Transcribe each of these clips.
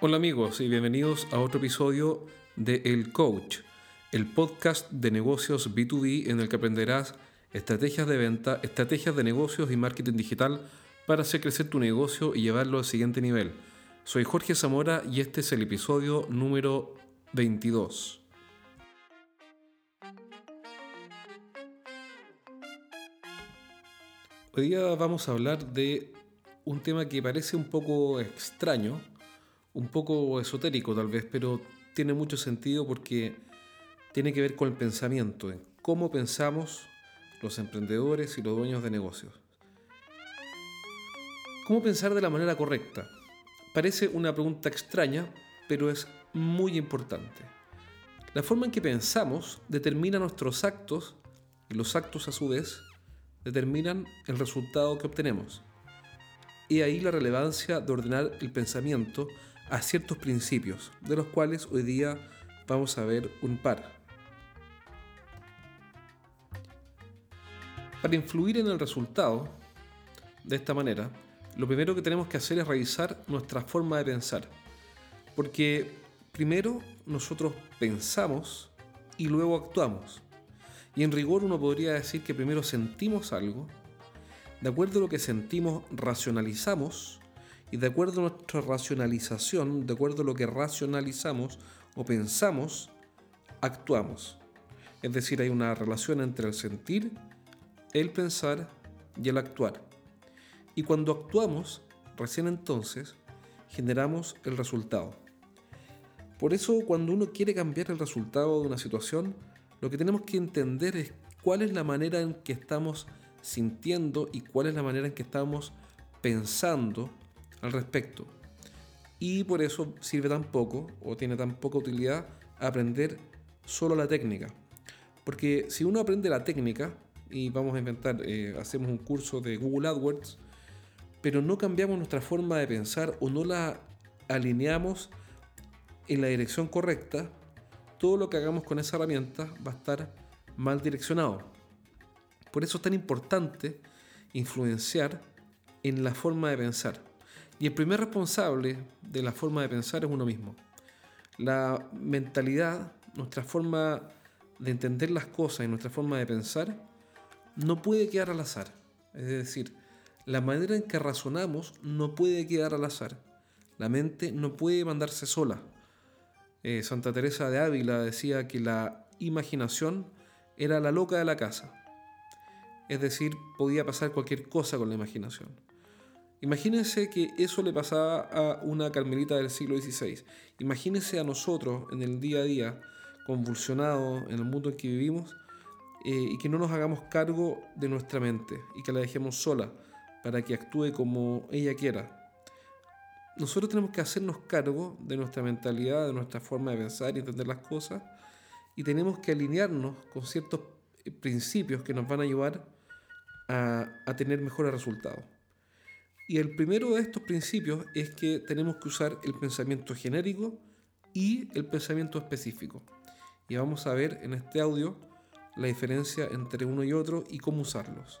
Hola amigos y bienvenidos a otro episodio de El Coach, el podcast de negocios B2B en el que aprenderás estrategias de venta, estrategias de negocios y marketing digital para hacer crecer tu negocio y llevarlo al siguiente nivel. Soy Jorge Zamora y este es el episodio número 22. Hoy día vamos a hablar de un tema que parece un poco extraño, un poco esotérico tal vez, pero tiene mucho sentido porque tiene que ver con el pensamiento, en cómo pensamos los emprendedores y los dueños de negocios. ¿Cómo pensar de la manera correcta? Parece una pregunta extraña, pero es muy importante. La forma en que pensamos determina nuestros actos y los actos a su vez determinan el resultado que obtenemos. Y ahí la relevancia de ordenar el pensamiento a ciertos principios, de los cuales hoy día vamos a ver un par. Para influir en el resultado, de esta manera, lo primero que tenemos que hacer es revisar nuestra forma de pensar. Porque primero nosotros pensamos y luego actuamos. Y en rigor uno podría decir que primero sentimos algo, de acuerdo a lo que sentimos racionalizamos y de acuerdo a nuestra racionalización, de acuerdo a lo que racionalizamos o pensamos, actuamos. Es decir, hay una relación entre el sentir, el pensar y el actuar. Y cuando actuamos, recién entonces, generamos el resultado. Por eso cuando uno quiere cambiar el resultado de una situación, lo que tenemos que entender es cuál es la manera en que estamos sintiendo y cuál es la manera en que estamos pensando al respecto. Y por eso sirve tan poco o tiene tan poca utilidad aprender solo la técnica. Porque si uno aprende la técnica, y vamos a inventar, eh, hacemos un curso de Google AdWords, pero no cambiamos nuestra forma de pensar o no la alineamos en la dirección correcta, todo lo que hagamos con esa herramienta va a estar mal direccionado. Por eso es tan importante influenciar en la forma de pensar. Y el primer responsable de la forma de pensar es uno mismo. La mentalidad, nuestra forma de entender las cosas y nuestra forma de pensar no puede quedar al azar. Es decir, la manera en que razonamos no puede quedar al azar. La mente no puede mandarse sola. Eh, Santa Teresa de Ávila decía que la imaginación era la loca de la casa. Es decir, podía pasar cualquier cosa con la imaginación. Imagínense que eso le pasaba a una carmelita del siglo XVI. Imagínense a nosotros en el día a día, convulsionados en el mundo en que vivimos, eh, y que no nos hagamos cargo de nuestra mente y que la dejemos sola para que actúe como ella quiera, nosotros tenemos que hacernos cargo de nuestra mentalidad, de nuestra forma de pensar y entender las cosas, y tenemos que alinearnos con ciertos eh, principios que nos van a ayudar a, a tener mejores resultados. Y el primero de estos principios es que tenemos que usar el pensamiento genérico y el pensamiento específico. Y vamos a ver en este audio la diferencia entre uno y otro y cómo usarlos.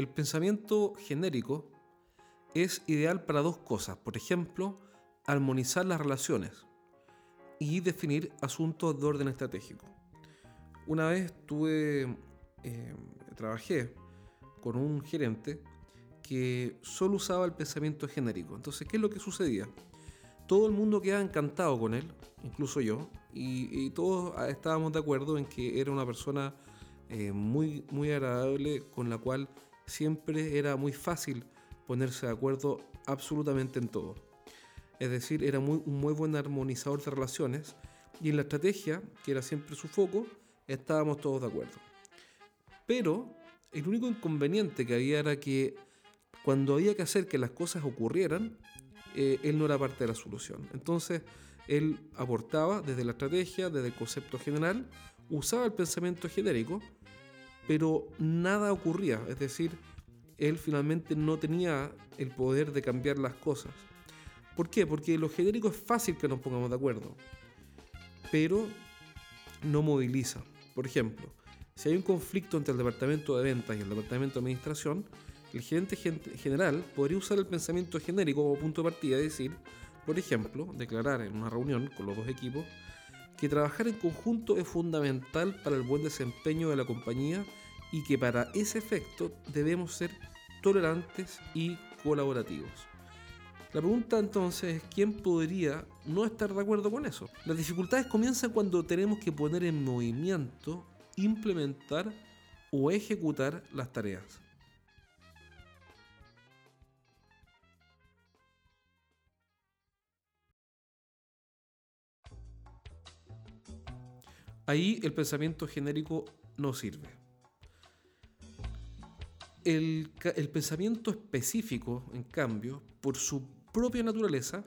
El pensamiento genérico es ideal para dos cosas. Por ejemplo, armonizar las relaciones y definir asuntos de orden estratégico. Una vez tuve, eh, trabajé con un gerente que solo usaba el pensamiento genérico. Entonces, ¿qué es lo que sucedía? Todo el mundo quedaba encantado con él, incluso yo, y, todos estábamos de acuerdo en que era una persona eh, muy, muy agradable con la cual siempre era muy fácil ponerse de acuerdo absolutamente en todo. Es decir, era muy, un muy buen armonizador de relaciones y en la estrategia, que era siempre su foco, estábamos todos de acuerdo. Pero El único inconveniente que había era que cuando había que hacer que las cosas ocurrieran, eh, él no era parte de la solución. Entonces, él aportaba desde la estrategia, desde el concepto general, usaba el pensamiento genérico, pero nada ocurría. Es decir, él finalmente no tenía el poder de cambiar las cosas. ¿Por qué? Porque lo genérico es fácil que nos pongamos de acuerdo, pero no moviliza. Por ejemplo, si hay un conflicto entre el departamento de ventas y el departamento de administración, el gerente general podría usar el pensamiento genérico como punto de partida y decir, por ejemplo, declarar en una reunión con los dos equipos que trabajar en conjunto es fundamental para el buen desempeño de la compañía y que para ese efecto debemos ser tolerantes y colaborativos. La pregunta entonces es, ¿quién podría no estar de acuerdo con eso? Las dificultades comienzan cuando tenemos que poner en movimiento, implementar o ejecutar las tareas. Ahí el pensamiento genérico no sirve. El, pensamiento específico, en cambio, por su propia naturaleza,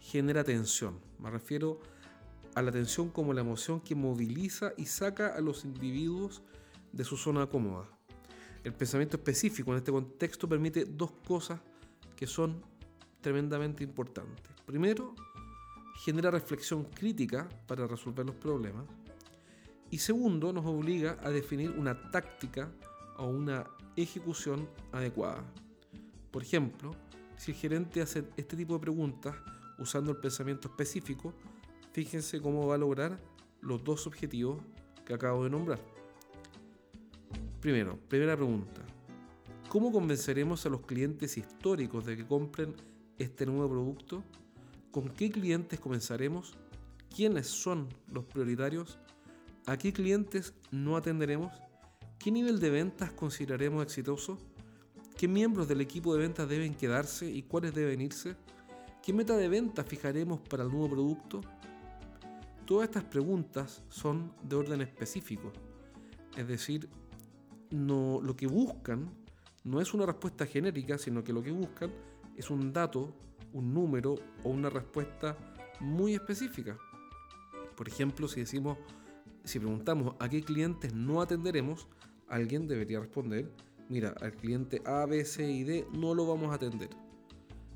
genera tensión. Me refiero a la tensión como la emoción que moviliza y saca a los individuos de su zona cómoda. El pensamiento específico en este contexto permite dos cosas que son tremendamente importantes. Primero, genera reflexión crítica para resolver los problemas. Y segundo, nos obliga a definir una táctica o una ejecución adecuada. Por ejemplo, si el gerente hace este tipo de preguntas usando el pensamiento específico, fíjense cómo va a lograr los dos objetivos que acabo de nombrar. Primero, primera pregunta. ¿Cómo convenceremos a los clientes históricos de que compren este nuevo producto? ¿Con qué clientes comenzaremos? ¿Quiénes son los prioritarios? ¿A qué clientes no atenderemos? ¿Qué nivel de ventas consideraremos exitoso? ¿Qué miembros del equipo de ventas deben quedarse y cuáles deben irse? ¿Qué meta de ventas fijaremos para el nuevo producto? Todas estas preguntas son de orden específico, es decir, no, lo que buscan no es una respuesta genérica, sino que lo que buscan es un dato, un número o una respuesta muy específica. Por ejemplo, si decimos si preguntamos a qué clientes no atenderemos, alguien debería responder, mira, al cliente A, B, C y D no lo vamos a atender.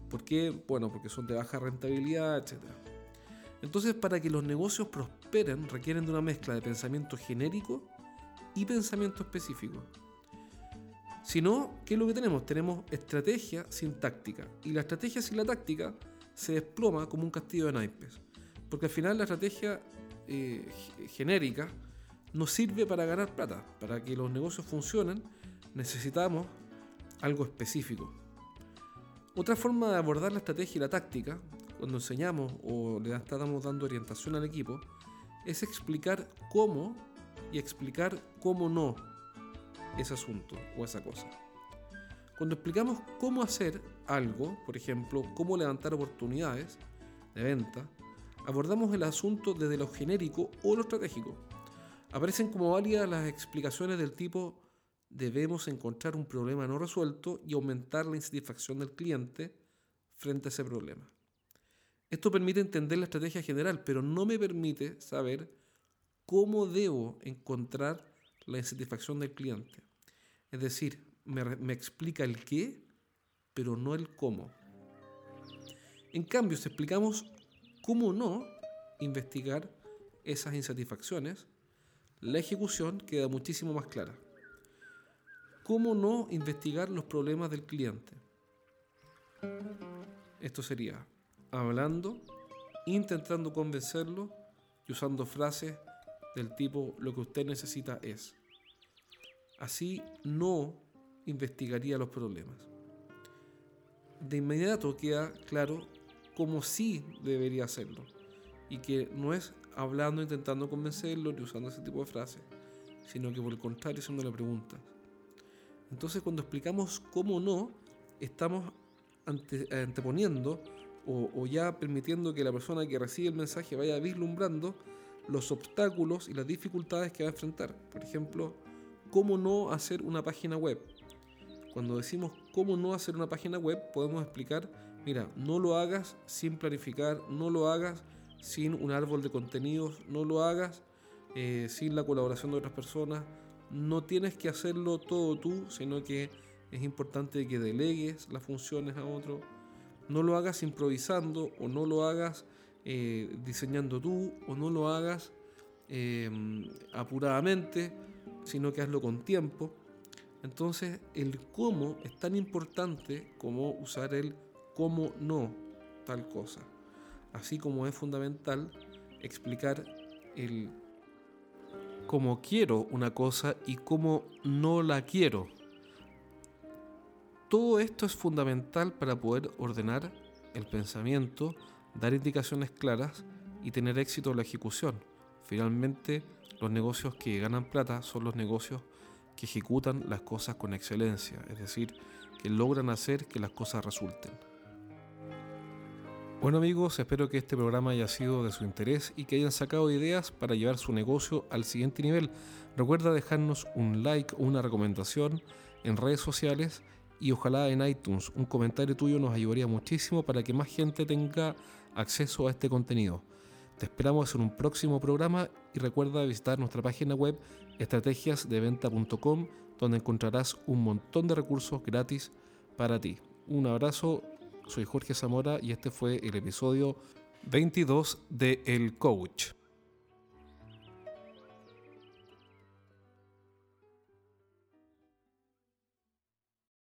¿Por qué? Bueno, porque son de baja rentabilidad, etc. Entonces, para que los negocios prosperen, requieren de una mezcla de pensamiento genérico y pensamiento específico. Si no, ¿qué es lo que tenemos? Tenemos estrategia sin táctica. Y la estrategia sin la táctica se desploma como un castillo de naipes. Porque al final la estrategia eh, genérica no sirve para ganar plata. Para que los negocios funcionen necesitamos algo específico. Otra forma de abordar la estrategia y la táctica, cuando enseñamos o le estamos dando orientación al equipo, es explicar cómo y explicar cómo no ese asunto o esa cosa. Cuando explicamos cómo hacer algo, por ejemplo, cómo levantar oportunidades de venta, abordamos el asunto desde lo genérico o lo estratégico. Aparecen como válidas las explicaciones del tipo debemos encontrar un problema no resuelto y aumentar la insatisfacción del cliente frente a ese problema. Esto permite entender la estrategia general, pero no me permite saber cómo debo encontrar la insatisfacción del cliente. Es decir, me, me explica el qué, pero no el cómo. En cambio, si explicamos cómo no investigar esas insatisfacciones, la ejecución queda muchísimo más clara. ¿Cómo no investigar los problemas del cliente? Esto sería hablando, intentando convencerlo y usando frases del tipo lo que usted necesita es. Así no investigaría los problemas. De inmediato queda claro como sí debería hacerlo. Y que no es hablando, intentando convencerlo ni usando ese tipo de frases, sino que por el contrario haciéndole preguntas. Entonces cuando explicamos cómo no, estamos anteponiendo o, ya permitiendo que la persona que recibe el mensaje vaya vislumbrando los obstáculos y las dificultades que va a enfrentar. Por ejemplo, cómo no hacer una página web. Cuando decimos cómo no hacer una página web, podemos explicar, mira, no lo hagas sin planificar, no lo hagas sin un árbol de contenidos, no lo hagas eh, sin la colaboración de otras personas. No tienes que hacerlo todo tú, sino que es importante que delegues las funciones a otro. No lo hagas improvisando o no lo hagas eh, diseñando tú o no lo hagas em, apuradamente, sino que hazlo con tiempo. Entonces el cómo es tan importante como usar el cómo no tal cosa. Así como es fundamental explicar el cómo quiero una cosa y cómo no la quiero. Todo esto es fundamental para poder ordenar el pensamiento, dar indicaciones claras y tener éxito en la ejecución. Finalmente, los negocios que ganan plata son los negocios que ejecutan las cosas con excelencia, es decir, que logran hacer que las cosas resulten. Bueno amigos, espero que este programa haya sido de su interés y que hayan sacado ideas para llevar su negocio al siguiente nivel. Recuerda dejarnos un like o una recomendación en redes sociales y ojalá en iTunes un comentario tuyo nos ayudaría muchísimo para que más gente tenga acceso a este contenido. Te esperamos en un próximo programa y recuerda visitar nuestra página web estrategiasdeventa.com donde encontrarás un montón de recursos gratis para ti. Un abrazo, soy Jorge Zamora y este fue el episodio 22 de El Coach.